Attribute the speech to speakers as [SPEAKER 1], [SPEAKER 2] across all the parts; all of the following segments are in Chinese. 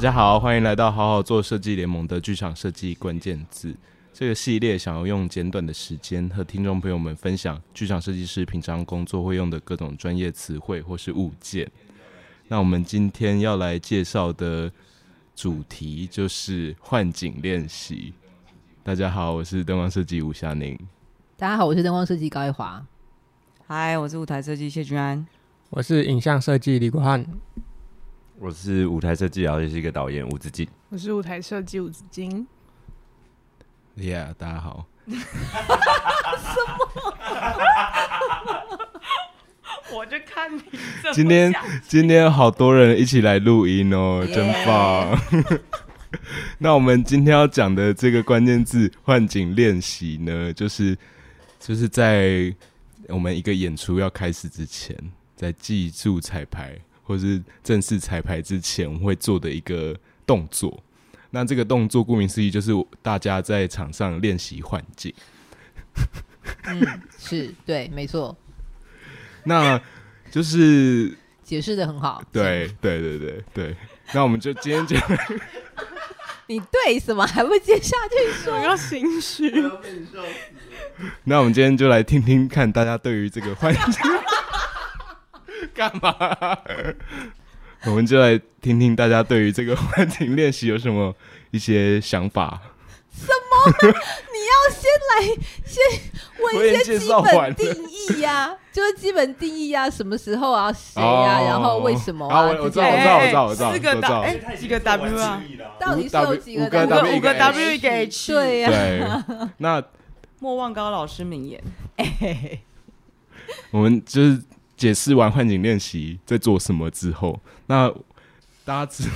[SPEAKER 1] 大家好，欢迎来到好好做设计联盟的剧场设计关键字这个系列，想要用简短的时间和听众朋友们分享剧场设计师平常工作会用的各种专业词汇或是物件。那我们今天要来介绍的主题就是幻景练习。大家好，我是灯光设计吴夏宁。
[SPEAKER 2] 大家好，我是灯光设计高一华。
[SPEAKER 3] 嗨，我是舞台设计谢君安。
[SPEAKER 4] 我是影像设计李国汉。
[SPEAKER 5] 我是舞台设计，然后也是一个导演吴子敬。
[SPEAKER 6] 我是舞台设计吴子敬。
[SPEAKER 1] Yeah，大家好。什
[SPEAKER 6] 么？我就看你。
[SPEAKER 1] 今天今天好多人一起来录音哦真棒。那我们今天要讲的这个关键字“幻景练习”呢，就是就是在我们一个演出要开始之前，在记住彩排。或是正式彩排之前我们会做的一个动作，那这个动作顾名思义就是大家在场上练习换景。
[SPEAKER 2] 嗯，是对，没错。
[SPEAKER 1] 那就是
[SPEAKER 2] 解释的很好。
[SPEAKER 1] 对，对，对，对，对。那我们就今天就
[SPEAKER 2] 你对什么还不接下去说？
[SPEAKER 6] 要心虚。
[SPEAKER 1] 那我们今天就来听听看大家对于这个幻景。干嘛？我们就来听听大家对于这个环境练习有什么一些想法。
[SPEAKER 2] 什么？你要先来先问一些基本定义呀、啊？就是基本定义呀、啊？什么时候啊？谁呀、啊？然后为什么啊？
[SPEAKER 1] 我知道，我知道，我知道，我知道。四个
[SPEAKER 6] W，哎，几个 W 啊？
[SPEAKER 2] 到底是有几个 W？
[SPEAKER 6] 五个 W 一个 H。
[SPEAKER 2] 对呀。
[SPEAKER 1] 对。那
[SPEAKER 3] 莫忘高老师名言。
[SPEAKER 1] 我们就是。解释完幻景练习在做什么之后，那大家知道，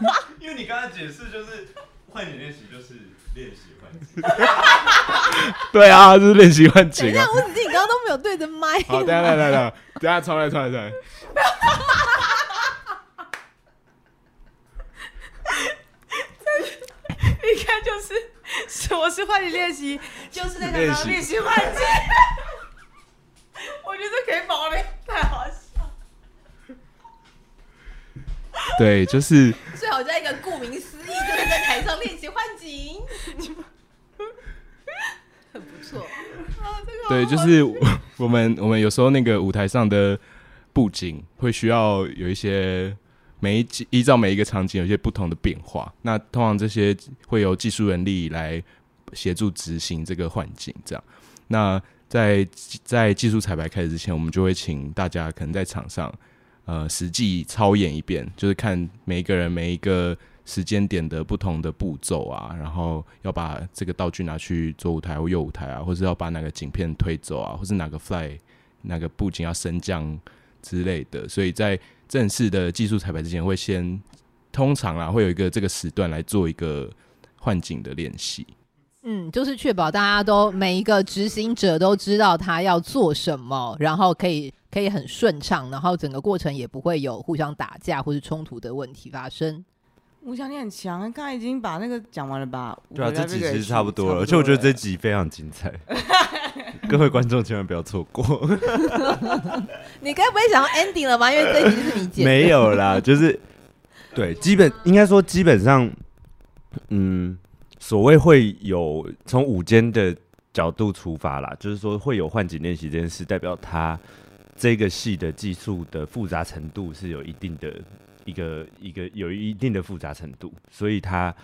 [SPEAKER 5] 因为你刚才解释就是幻景练习就是练习幻景，
[SPEAKER 1] 对啊，就是练习幻景啊。
[SPEAKER 2] 等一下，吴子敬，你刚刚都没有对着麦。
[SPEAKER 1] 好，等下，等下，等下，等下，重来，重来，重来。
[SPEAKER 6] 一看就是什么是幻景练习，就是那个练习幻景得可以保留，太好笑。
[SPEAKER 1] 对，就是
[SPEAKER 2] 最好在一个顾名思义，就是在台上练习幻景，很不错。
[SPEAKER 1] 对，就是我们我们有时候那个舞台上的布景会需要有一些每一依照每一个场景有一些不同的变化，那通常这些会由技术人力来协助执行这个幻景，这样那。在在技术彩排开始之前，我们就会请大家可能在场上，呃，实际操演一遍，就是看每一个人每一个时间点的不同的步骤啊，然后要把这个道具拿去左舞台或右舞台啊，或是要把哪个景片推走啊，或是哪个 fly 哪个布景要升降之类的。所以在正式的技术彩排之前，会先通常啊会有一个这个时段来做一个幻景的练习。
[SPEAKER 2] 嗯，就是确保大家都每一个执行者都知道他要做什么，然后可以可以很顺畅，然后整个过程也不会有互相打架或是冲突的问题发生。
[SPEAKER 3] 吴翔，你很强，刚才已经把那个讲完了吧？
[SPEAKER 5] 对啊，这集其实差不多了，而且我觉得这集非常精彩，各位观众千万不要错过。
[SPEAKER 2] 你该不会想要 ending 了吧？因为这集是你剪。
[SPEAKER 5] 没有啦，就是对，基本应该说基本上，嗯。所谓会有从舞间的角度出发啦，就是说会有幻景练习这件事，代表他这个戏的技术的复杂程度是有一定的一个一个有一定的复杂程度，所以他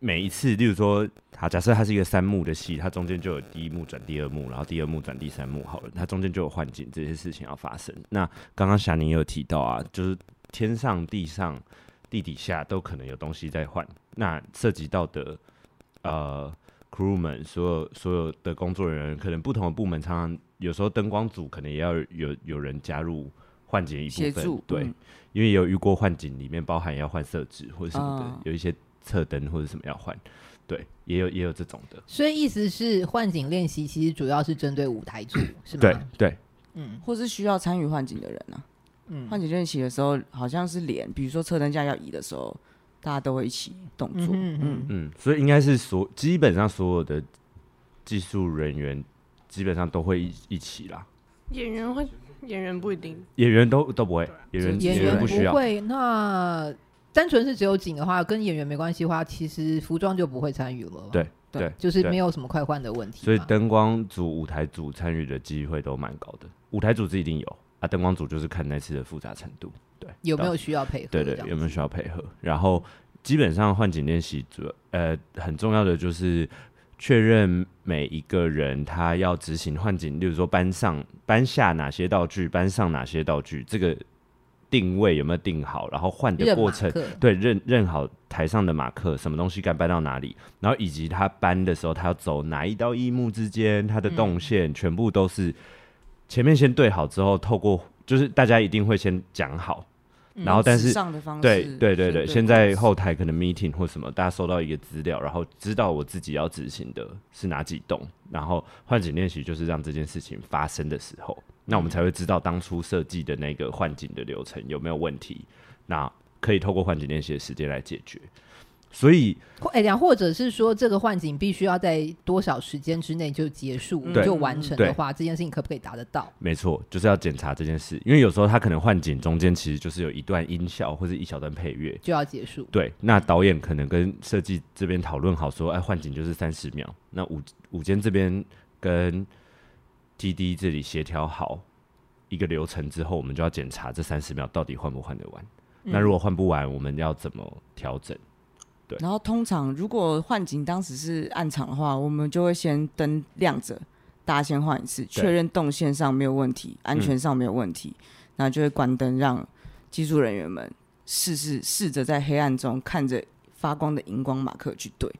[SPEAKER 5] 每一次，例如说，他假设它是一个三幕的戏，它中间就有第一幕转第二幕，然后第二幕转第三幕，好了，它中间就有幻景这些事情要发生。那刚刚霞宁有提到啊，就是天上、地上、地底下都可能有东西在换，那涉及到的。呃，crew 们所有所有的工作人员，可能不同的部门，常常有时候灯光组可能也要有有人加入换景一部分，对，嗯、因为有遇过换景里面包含要换色纸或者什么的，哦、有一些侧灯或者什么要换，对，也有也有这种的。
[SPEAKER 2] 所以意思是换景练习其实主要是针对舞台组，是吗？
[SPEAKER 5] 对对，
[SPEAKER 3] 嗯，或是需要参与换景的人呢、啊？嗯，换景练习的时候好像是脸，比如说侧灯架要移的时候。大家都会一起动作，嗯嗯
[SPEAKER 5] 嗯，所以应该是所基本上所有的技术人员基本上都会一一起啦。
[SPEAKER 6] 演员会，演员不一定，
[SPEAKER 5] 演员都都不会，演员演员不需要。
[SPEAKER 2] 会那单纯是只有景的话，跟演员没关系的话，其实服装就不会参与了。
[SPEAKER 5] 对对，
[SPEAKER 2] 就是没有什么快换的问题。
[SPEAKER 5] 所以灯光组、舞台组参与的机会都蛮高的。舞台组是一定有啊，灯光组就是看那次的复杂程度。对，
[SPEAKER 2] 有没有需要配合？
[SPEAKER 5] 对，对对，有没有需要配合？然后基本上换景练习主要呃很重要的就是确认每一个人他要执行换景，例如说搬上搬下哪些道具，搬上哪些道具，这个。定位有没有定好？然后换的过程，对，认认好台上的马克，什么东西该搬到哪里，然后以及他搬的时候，他要走哪一道一幕之间，他的动线、嗯、全部都是前面先对好之后，透过就是大家一定会先讲好，嗯、然后但是对对对对，现在后台可能 meeting 或什么，大家收到一个资料，然后知道我自己要执行的是哪几栋，然后换景练习就是让这件事情发生的时候。那我们才会知道当初设计的那个换景的流程有没有问题，那可以透过换景练习的时间来解决。所以，
[SPEAKER 2] 哎、欸，或者是说这个换景必须要在多少时间之内就结束、嗯、就完成的话，这件事情可不可以达得到？
[SPEAKER 5] 没错，就是要检查这件事，因为有时候他可能换景中间其实就是有一段音效或者一小段配乐
[SPEAKER 2] 就要结束。
[SPEAKER 5] 对，那导演可能跟设计这边讨论好说，哎，换景就是三十秒。那舞舞间这边跟 TD 这里协调好一个流程之后，我们就要检查这三十秒到底换不换得完。嗯、那如果换不完，我们要怎么调整？对。然
[SPEAKER 3] 后通常如果幻景当时是暗场的话，我们就会先灯亮着，大家先换一次，确认动线上没有问题，安全上没有问题，然后就会关灯，让技术人员们试试试着在黑暗中看着发光的荧光马克去对。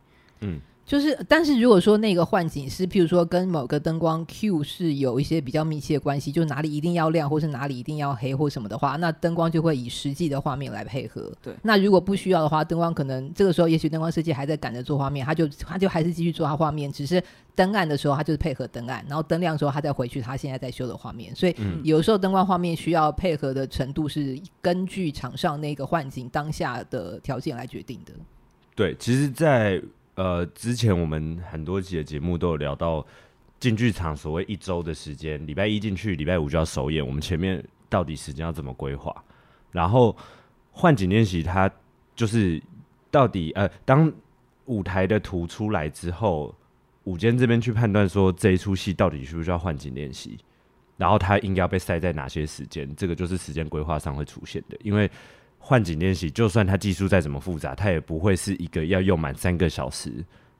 [SPEAKER 3] 嗯。
[SPEAKER 2] 就是，但是如果说那个幻景是，譬如说跟某个灯光 Q 是有一些比较密切的关系，就哪里一定要亮，或是哪里一定要黑，或什么的话，那灯光就会以实际的画面来配合。
[SPEAKER 3] 对。
[SPEAKER 2] 那如果不需要的话，灯光可能这个时候，也许灯光设计还在赶着做画面，他就他就还是继续做他画面，只是灯暗的时候，他就是配合灯暗，然后灯亮的时候，他再回去他现在在修的画面。所以有时候灯光画面需要配合的程度是根据场上那个幻景当下的条件来决定的。
[SPEAKER 5] 对，其实，在呃，之前我们很多集的节目都有聊到进剧场所谓一周的时间，礼拜一进去，礼拜五就要首演。我们前面到底时间要怎么规划？然后换景练习，它就是到底呃，当舞台的图出来之后，舞间这边去判断说这一出戏到底需不需要换景练习，然后它应该要被塞在哪些时间，这个就是时间规划上会出现的，因为。换景练习，就算它技术再怎么复杂，它也不会是一个要用满三个小时，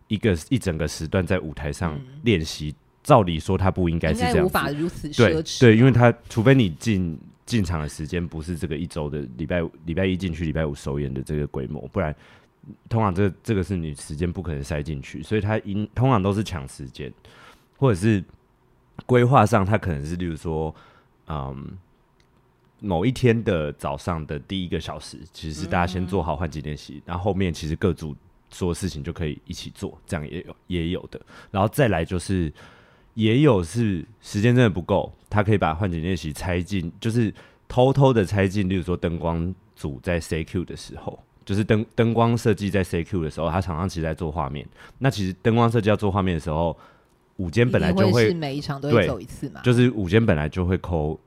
[SPEAKER 5] 一个一整个时段在舞台上练习。嗯、照理说，它不应该是这样，
[SPEAKER 2] 无法如此奢侈。
[SPEAKER 5] 对，因为它除非你进进场的时间不是这个一周的礼拜礼拜一进去，礼拜五首演的这个规模，不然通常这、这个是你时间不可能塞进去，所以它应通常都是抢时间，或者是规划上，它可能是例如说，嗯。某一天的早上的第一个小时，其实是大家先做好换景练习，然后后面其实各组所有事情就可以一起做，这样也有也有的。然后再来就是，也有是时间真的不够，他可以把换景练习拆进，就是偷偷的拆进。例如说灯光组在 CQ 的时候，就是灯灯光设计在 CQ 的时候，他常常其实在做画面。那其实灯光设计要做画面的时候，午间本来就会，
[SPEAKER 2] 每一场都会走一次嘛，
[SPEAKER 5] 就是午间本来就会抠。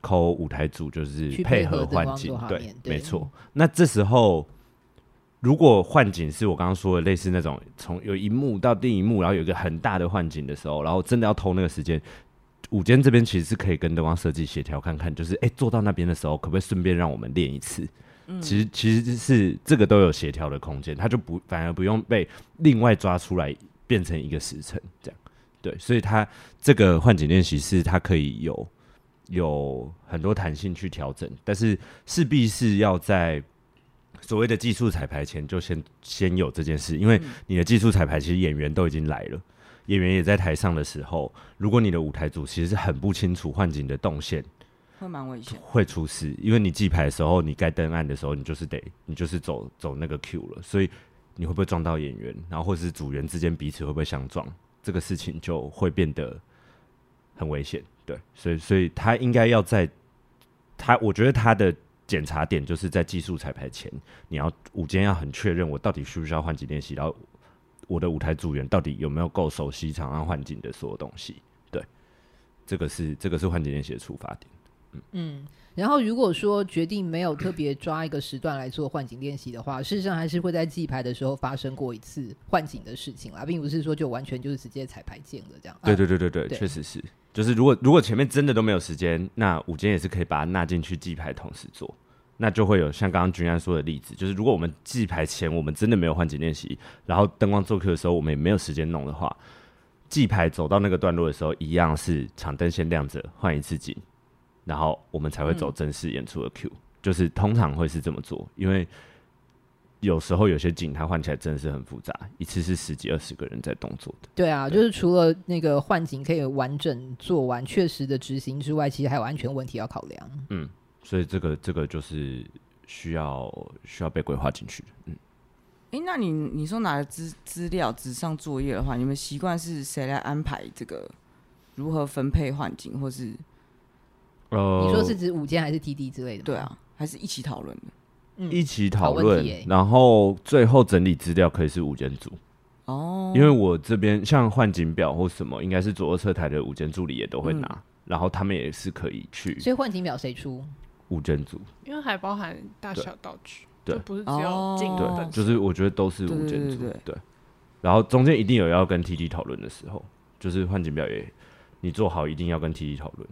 [SPEAKER 5] 抠舞台组就是配合换景，对，对没错。那这时候，如果换景是我刚刚说的类似那种从有一幕到另一幕，然后有一个很大的换景的时候，然后真的要偷那个时间，舞间这边其实是可以跟灯光设计协调看看，就是哎、欸、做到那边的时候，可不可以顺便让我们练一次？嗯、其实其实是这个都有协调的空间，他就不反而不用被另外抓出来变成一个时辰这样。对，所以他这个换景练习是它可以有。有很多弹性去调整，但是势必是要在所谓的技术彩排前就先先有这件事，因为你的技术彩排其实演员都已经来了，演员也在台上的时候，如果你的舞台组其实是很不清楚换景的动线，
[SPEAKER 3] 会蛮危险，
[SPEAKER 5] 会出事，因为你记牌的时候，你该登岸的时候，你就是得你就是走走那个 Q 了，所以你会不会撞到演员，然后或者是组员之间彼此会不会相撞，这个事情就会变得很危险。对，所以所以他应该要在他，我觉得他的检查点就是在技术彩排前，你要午间要很确认我到底需不需要换景练习，然后我的舞台组员到底有没有够熟悉场上换景的所有东西。对，这个是这个是换景练习的出发点。
[SPEAKER 2] 嗯。然后，如果说决定没有特别抓一个时段来做换景练习的话，事实上还是会在记牌的时候发生过一次换景的事情啦，并不是说就完全就是直接彩排见了这样。
[SPEAKER 5] 对对对对对，确实是。就是如果如果前面真的都没有时间，那午间也是可以把它纳进去记牌同时做，那就会有像刚刚君安说的例子，就是如果我们记牌前我们真的没有换景练习，然后灯光做 Q 的时候我们也没有时间弄的话，记牌走到那个段落的时候，一样是场灯先亮着，换一次景。然后我们才会走正式演出的 Q，、嗯、就是通常会是这么做，因为有时候有些景它换起来真的是很复杂，一次是十几二十个人在动作的。
[SPEAKER 2] 对啊，对就是除了那个换景可以完整做完、确实的执行之外，其实还有安全问题要考量。
[SPEAKER 5] 嗯，所以这个这个就是需要需要被规划进去的。嗯，
[SPEAKER 3] 哎，那你你说拿的资资料纸上作业的话，你们习惯是谁来安排这个如何分配换景，或是？
[SPEAKER 5] 呃，
[SPEAKER 2] 你说是指午间还是 TD 之类的？
[SPEAKER 3] 对啊，还是一起讨论的？
[SPEAKER 2] 嗯，
[SPEAKER 5] 一起讨论，欸、然后最后整理资料可以是午间组
[SPEAKER 3] 哦。
[SPEAKER 5] 因为我这边像换景表或什么，应该是左右侧台的午间助理也都会拿，嗯、然后他们也是可以去。
[SPEAKER 2] 所以换景表谁出？
[SPEAKER 5] 午间组，
[SPEAKER 6] 因为还包含大小道具，
[SPEAKER 5] 对，
[SPEAKER 6] 不是只有景的。
[SPEAKER 5] 对，就是我觉得都是午间组，对。然后中间一定有要跟 TT 讨论的时候，就是换景表也你做好，一定要跟 TT 讨论。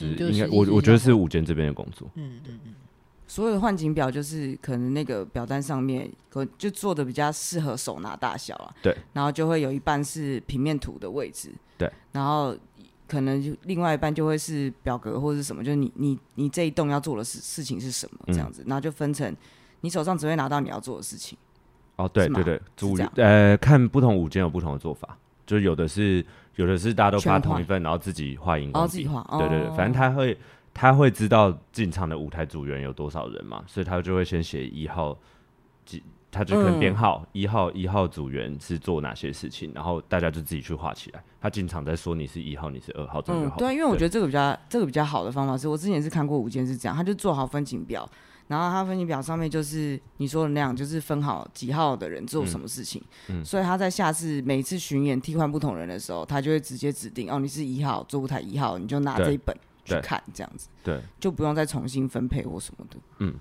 [SPEAKER 5] 应该我我觉得是午间这边的工作。
[SPEAKER 2] 嗯嗯嗯，
[SPEAKER 3] 所有的换景表就是可能那个表单上面可就做的比较适合手拿大小啊。
[SPEAKER 5] 对。
[SPEAKER 3] 然后就会有一半是平面图的位置。
[SPEAKER 5] 对。
[SPEAKER 3] 然后可能就另外一半就会是表格或者是什么，就是你你你这一栋要做的事事情是什么这样子，嗯、然后就分成你手上只会拿到你要做的事情。
[SPEAKER 5] 哦，对对对，主呃看不同午间有不同的做法，就有的是。有的是大家都发同一份，然后自己画荧光笔。对对对，反正他会他会知道进场的舞台组员有多少人嘛，所以他就会先写一号，几他就可能编号一号一号组员是做哪些事情，然后大家就自己去画起来。他进场再说你是一号，你是二号，这样就好。
[SPEAKER 3] 对，因为我觉得这个比较这个比较好的方法是我之前是看过五间是这样，他就做好分景表。然后他分析表上面就是你说的那样，就是分好几号的人做什么事情，嗯嗯、所以他在下次每次巡演替换不同人的时候，他就会直接指定哦，你是一号做舞台一号，你就拿这一本去看，这样子，
[SPEAKER 5] 对，
[SPEAKER 3] 就不用再重新分配或什么的。
[SPEAKER 5] 嗯，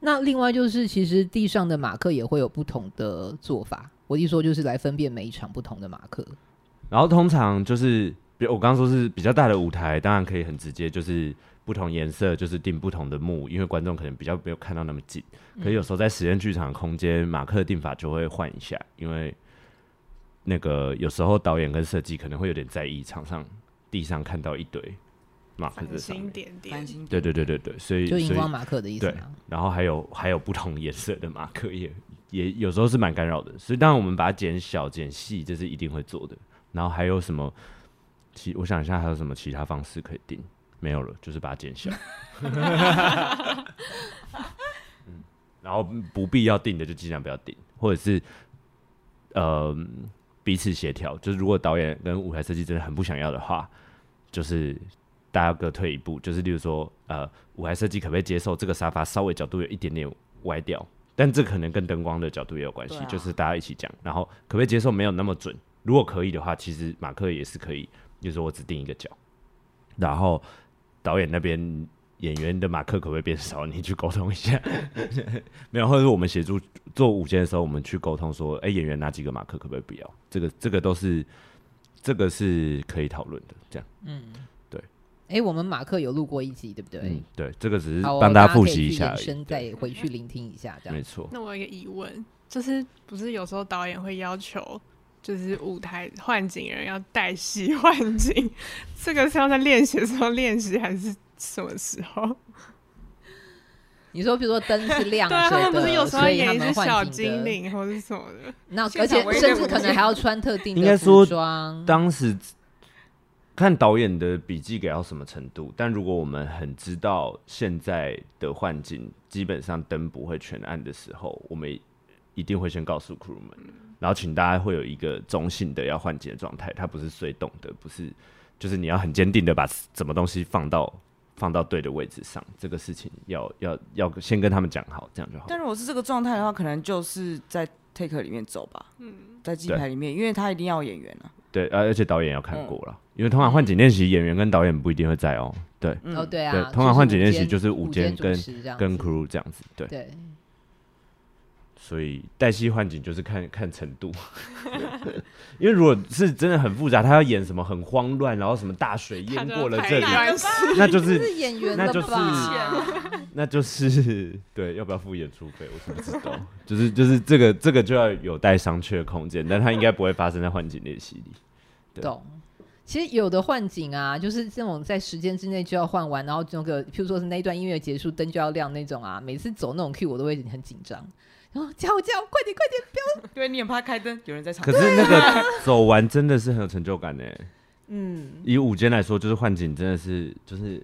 [SPEAKER 2] 那另外就是其实地上的马克也会有不同的做法，我一说就是来分辨每一场不同的马克。
[SPEAKER 5] 然后通常就是，比如我刚刚说是比较大的舞台，当然可以很直接就是。不同颜色就是定不同的幕，因为观众可能比较没有看到那么近。可是有时候在实验剧场的空间，马克的定法就会换一下，因为那个有时候导演跟设计可能会有点在意场上地上看到一堆马克的上面，
[SPEAKER 6] 点点
[SPEAKER 5] 对对对对对，所以
[SPEAKER 2] 就荧光马克的意思。
[SPEAKER 5] 对，然后还有还有不同颜色的马克也也有时候是蛮干扰的，所以当然我们把它减小减细，这是一定会做的。然后还有什么其我想一下还有什么其他方式可以定。没有了，就是把它减小。嗯，然后不必要定的就尽量不要定，或者是呃彼此协调。就是如果导演跟舞台设计真的很不想要的话，就是大家各退一步。就是例如说，呃，舞台设计可不可以接受这个沙发稍微角度有一点点歪掉？但这可能跟灯光的角度也有关系。啊、就是大家一起讲，然后可不可以接受没有那么准？如果可以的话，其实马克也是可以。就是我只定一个角，然后。导演那边演员的马克可不可以变少？你去沟通一下，没有，或者是我们协助做午间的时候，我们去沟通说，哎、欸，演员哪几个马克可不可以不要？这个这个都是这个是可以讨论的，这样，嗯，对。
[SPEAKER 2] 哎、欸，我们马克有录过一集，对不对？
[SPEAKER 5] 嗯，对，这个只是帮大家复习一下，
[SPEAKER 2] 现在回去聆听一下，这样
[SPEAKER 5] 没错。
[SPEAKER 6] 那我有一个疑问，就是不是有时候导演会要求？就是舞台换景人要带戏 换景，这个是要在练习的时候练习，还是什么时候？
[SPEAKER 2] 你说，比如说灯是亮的，
[SPEAKER 6] 对啊，他们不是有时候演一只小精灵或者什么的？
[SPEAKER 2] 那而且甚至可能还要穿特定的服装。
[SPEAKER 5] 当时看导演的笔记给到什么程度，但如果我们很知道现在的幻景基本上灯不会全暗的时候，我们一定会先告诉 crew 们。然后请大家会有一个中性的要换景的状态，它不是随动的，不是，就是你要很坚定的把什么东西放到放到对的位置上，这个事情要要要先跟他们讲好，这样就好。
[SPEAKER 3] 但如果是这个状态的话，可能就是在 take 里面走吧，嗯，在记牌里面，因为他一定要演员啊。
[SPEAKER 5] 对，而而且导演要看过了，嗯、因为通常换景练习演员跟导演不一定会在哦，对。
[SPEAKER 3] 嗯
[SPEAKER 2] 哦，对啊，
[SPEAKER 5] 对通常换景练
[SPEAKER 2] 习
[SPEAKER 5] 就是午间跟跟 crew 这样子，对，
[SPEAKER 2] 对，
[SPEAKER 5] 所以带戏换景就是看 看程度，因为如果是真的很复杂，他要演什么很慌乱，然后什么大水淹过了这里，那就是
[SPEAKER 2] 是演员了
[SPEAKER 5] 那就是
[SPEAKER 2] 吧？
[SPEAKER 5] 那就是对，要不要付演出费？我是不知道，就是就是这个这个就要有待商榷的空间，但它应该不会发生在换景练习里。对
[SPEAKER 2] 懂。其实有的换景啊，就是这种在时间之内就要换完，然后那个譬如说是那一段音乐结束，灯就要亮那种啊。每次走那种 Q，我都会很紧张，然后叫叫，快点快点，不要！
[SPEAKER 3] 对你很怕开灯，有人在场。
[SPEAKER 5] 可是那个走完真的是很有成就感呢。
[SPEAKER 2] 嗯，
[SPEAKER 5] 以午间来说，就是换景真的是就是。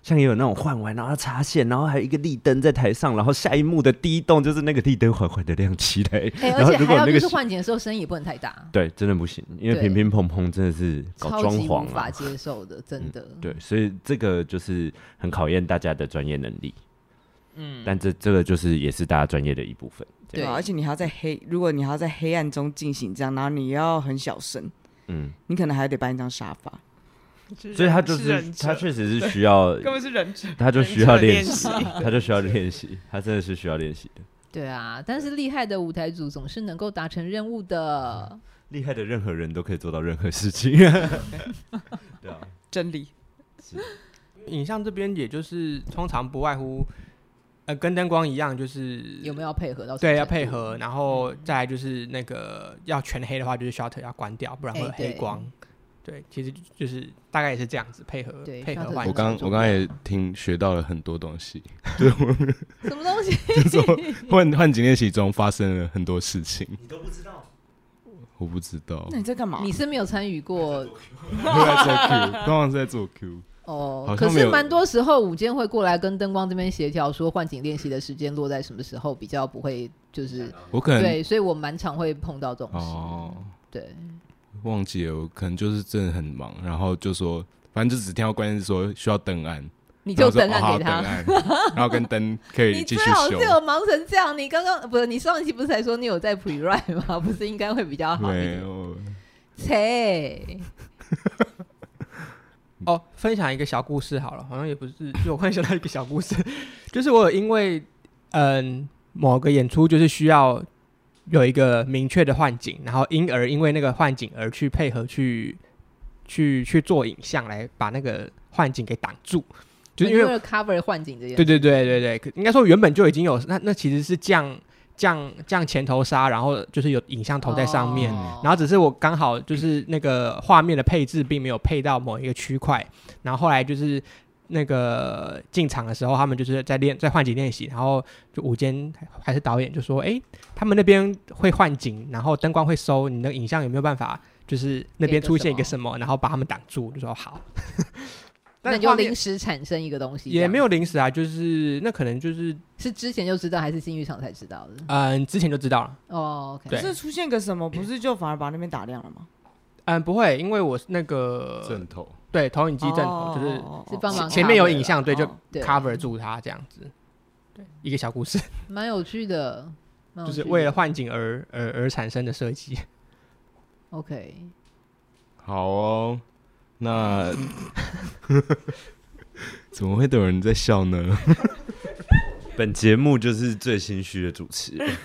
[SPEAKER 5] 像也有那种换完，然后插线，然后还有一个立灯在台上，然后下一幕的第一动就是那个立灯缓缓的亮起来。
[SPEAKER 2] 哎、欸，
[SPEAKER 5] 然后
[SPEAKER 2] 而且还要
[SPEAKER 5] 如果那个
[SPEAKER 2] 就是换景的时候声音也不能太大。
[SPEAKER 5] 对，真的不行，因为乒乒乓乓真的是搞装潢啊，
[SPEAKER 2] 无法接受的，真的、
[SPEAKER 5] 嗯。对，所以这个就是很考验大家的专业能力。
[SPEAKER 3] 嗯，
[SPEAKER 5] 但这这个就是也是大家专业的一部分。
[SPEAKER 3] 对、啊，而且你还要在黑，如果你还要在黑暗中进行这样，然后你要很小声，嗯，你可能还得搬一张沙发。
[SPEAKER 5] 所以他就是他确实是需要，
[SPEAKER 3] 根本是忍者，
[SPEAKER 5] 他就需要练习，他就需要练习，他真的是需要练习的。
[SPEAKER 2] 对啊，但是厉害的舞台组总是能够达成任务的。
[SPEAKER 5] 厉害的任何人都可以做到任何事情。对啊，
[SPEAKER 3] 真理。
[SPEAKER 4] 是影像这边，也就是通常不外乎，呃，跟灯光一样，就是
[SPEAKER 2] 有没有要配合到？
[SPEAKER 4] 对，要配合，然后再来就是那个要全黑的话，就是 shutter 要关掉，不然会有黑光。欸对，其实就是大概也是这样子配合配合。
[SPEAKER 1] 我刚我刚刚也听学到了很多东西
[SPEAKER 2] 什么东西？
[SPEAKER 1] 就是说换换景练习中发生了很多事情，
[SPEAKER 5] 你都不知道？
[SPEAKER 1] 我不知道。
[SPEAKER 3] 那你在干嘛？
[SPEAKER 2] 你是没有参与过？
[SPEAKER 1] 都在做 Q，刚刚在做 Q。
[SPEAKER 2] 哦，可是蛮多时候午间会过来跟灯光这边协调，说换景练习的时间落在什么时候比较不会，就是
[SPEAKER 1] 我可能
[SPEAKER 2] 对，所以我蛮常会碰到这种事。哦，对。
[SPEAKER 1] 忘记了，我可能就是真的很忙，然后就说，反正就只听到关键是说需要灯暗，
[SPEAKER 2] 你就灯暗给他，
[SPEAKER 1] 暗 然后跟灯可以继续修。你最好
[SPEAKER 2] 是有忙成这样，你刚刚不是你上一期不是才说你有在 pre write 吗？不是应该会比较好一点？切。
[SPEAKER 4] 哦，分享一个小故事好了，好像也不是，就我忽然想到一个小故事，就是我有因为嗯某个演出就是需要。有一个明确的幻景，然后因而因为那个幻景而去配合去去去做影像来把那个幻景给挡住，就是因
[SPEAKER 2] 为，cover 幻景这件事。
[SPEAKER 4] 对对对对对，应该说原本就已经有那那其实是降降降前头纱，然后就是有影像投在上面，哦、然后只是我刚好就是那个画面的配置并没有配到某一个区块，然后后来就是。那个进场的时候，他们就是在练，在换景练习，然后就午间还是导演就说：“哎、欸，他们那边会换景，然后灯光会收，你的影像有没有办法？就是那边出现一个什么，然后把他们挡住？”就说好。
[SPEAKER 2] 那就临时产生一个东西，
[SPEAKER 4] 也没有临时啊，就是那可能就是
[SPEAKER 2] 是之前就知道，还是新剧场才知道的？
[SPEAKER 4] 嗯，之前就知道了。
[SPEAKER 2] 哦，
[SPEAKER 3] 可是出现个什么，不是就反而把那边打亮了吗？
[SPEAKER 4] 嗯，不会，因为我是那个
[SPEAKER 1] 正头。
[SPEAKER 4] 对，投影机正头就是
[SPEAKER 2] 是帮忙
[SPEAKER 4] 前面有影像，对，就 cover 住它这样子。对，一个小故事，
[SPEAKER 2] 蛮有趣的，
[SPEAKER 4] 就是为了换景而而而产生的设计。
[SPEAKER 2] OK，
[SPEAKER 1] 好哦，那 怎么会有人在笑呢？
[SPEAKER 5] 本节目就是最心虚的主持人。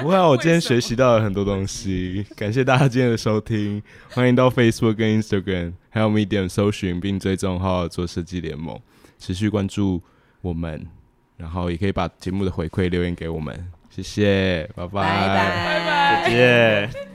[SPEAKER 1] 不会啊，我今天学习到了很多东西，感谢大家今天的收听，欢迎到 Facebook 跟 Instagram 还有 Medium 搜寻并追踪号做设计联盟，持续关注我们，然后也可以把节目的回馈留言给我们，谢谢，拜拜，
[SPEAKER 2] 拜拜，
[SPEAKER 5] 再见。